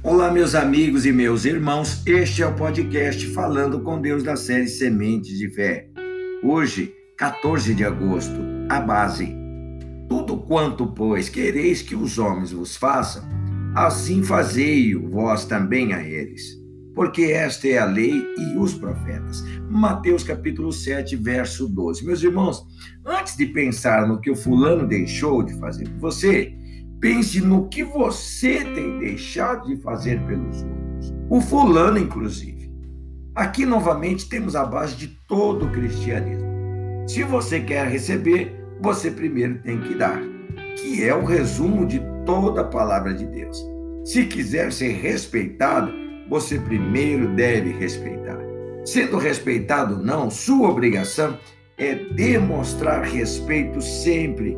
Olá, meus amigos e meus irmãos. Este é o podcast Falando com Deus da série Sementes de Fé. Hoje, 14 de agosto, a base. Tudo quanto, pois, quereis que os homens vos façam, assim fazei-o vós também a eles. Porque esta é a lei e os profetas. Mateus capítulo 7, verso 12. Meus irmãos, antes de pensar no que o fulano deixou de fazer por você, Pense no que você tem deixado de fazer pelos outros. O fulano, inclusive. Aqui, novamente, temos a base de todo o cristianismo. Se você quer receber, você primeiro tem que dar, que é o resumo de toda a palavra de Deus. Se quiser ser respeitado, você primeiro deve respeitar. Sendo respeitado ou não, sua obrigação é demonstrar respeito sempre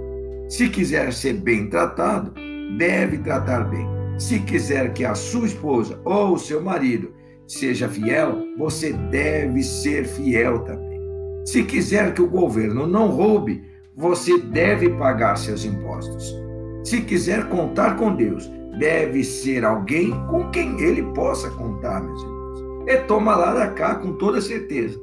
se quiser ser bem tratado, deve tratar bem. Se quiser que a sua esposa ou o seu marido seja fiel, você deve ser fiel também. Se quiser que o governo não roube, você deve pagar seus impostos. Se quiser contar com Deus, deve ser alguém com quem ele possa contar, meus irmãos. É toma lá da cá com toda certeza.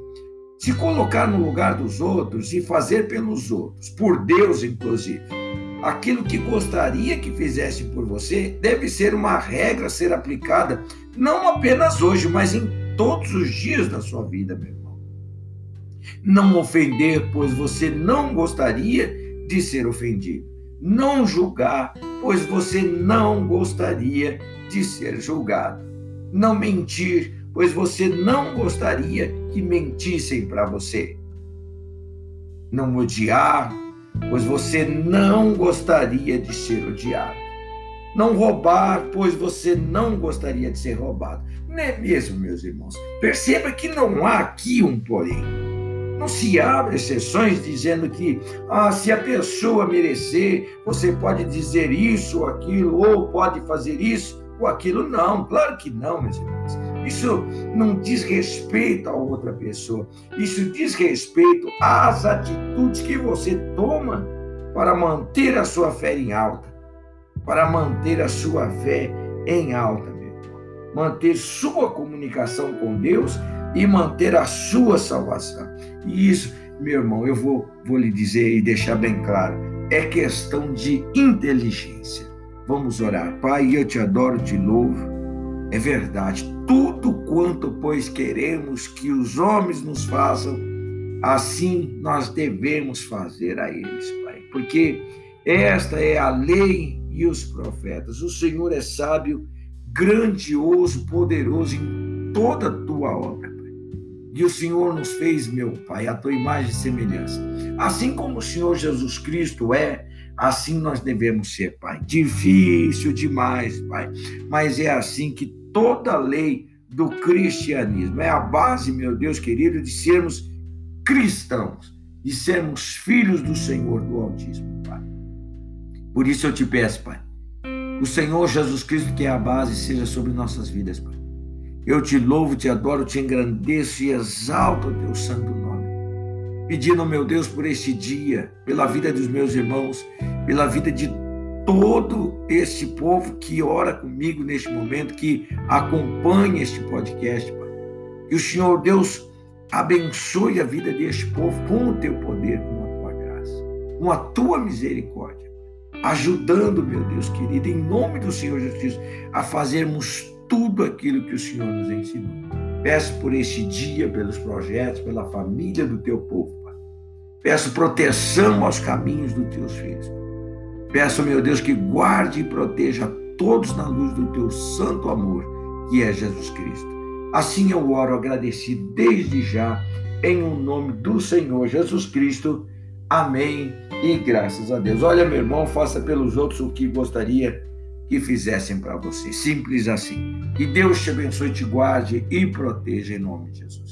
Se colocar no lugar dos outros e fazer pelos outros, por Deus inclusive, aquilo que gostaria que fizesse por você, deve ser uma regra a ser aplicada não apenas hoje, mas em todos os dias da sua vida, meu irmão. Não ofender, pois você não gostaria de ser ofendido. Não julgar, pois você não gostaria de ser julgado. Não mentir, pois você não gostaria que mentissem para você. Não odiar, pois você não gostaria de ser odiado. Não roubar, pois você não gostaria de ser roubado. Não é mesmo, meus irmãos? Perceba que não há aqui um porém. Não se abre exceções dizendo que ah, se a pessoa merecer, você pode dizer isso ou aquilo, ou pode fazer isso ou aquilo. Não, claro que não, meus irmãos. Isso não diz respeito a outra pessoa. Isso diz respeito às atitudes que você toma para manter a sua fé em alta. Para manter a sua fé em alta, meu irmão. Manter sua comunicação com Deus e manter a sua salvação. E isso, meu irmão, eu vou, vou lhe dizer e deixar bem claro: é questão de inteligência Vamos orar. Pai, eu te adoro, te louvo. É verdade, tudo quanto, pois, queremos que os homens nos façam, assim nós devemos fazer a eles, Pai. Porque esta é a lei e os profetas. O Senhor é sábio, grandioso, poderoso em toda a tua obra. Pai. E o Senhor nos fez, meu Pai, a tua imagem e semelhança. Assim como o Senhor Jesus Cristo é, Assim nós devemos ser, Pai. Difícil demais, Pai, mas é assim que toda lei do cristianismo é a base, meu Deus querido, de sermos cristãos, de sermos filhos do Senhor do Altíssimo, Pai. Por isso eu te peço, Pai, o Senhor Jesus Cristo, que é a base, seja sobre nossas vidas, Pai. Eu te louvo, te adoro, te engrandeço e exalto o teu santo nome pedindo, meu Deus, por este dia, pela vida dos meus irmãos, pela vida de todo este povo que ora comigo neste momento, que acompanha este podcast, Pai. Que o Senhor Deus abençoe a vida deste povo com o teu poder, com a tua graça, com a tua misericórdia, ajudando, meu Deus querido, em nome do Senhor Jesus a fazermos tudo aquilo que o Senhor nos ensinou. Peço por este dia, pelos projetos, pela família do teu povo, Pai. Peço proteção aos caminhos dos teus filhos. Peço, meu Deus, que guarde e proteja todos na luz do teu santo amor, que é Jesus Cristo. Assim eu oro agradecido desde já, em o um nome do Senhor Jesus Cristo. Amém e graças a Deus. Olha, meu irmão, faça pelos outros o que gostaria que fizessem para você. Simples assim. Que Deus te abençoe, te guarde e proteja em nome de Jesus.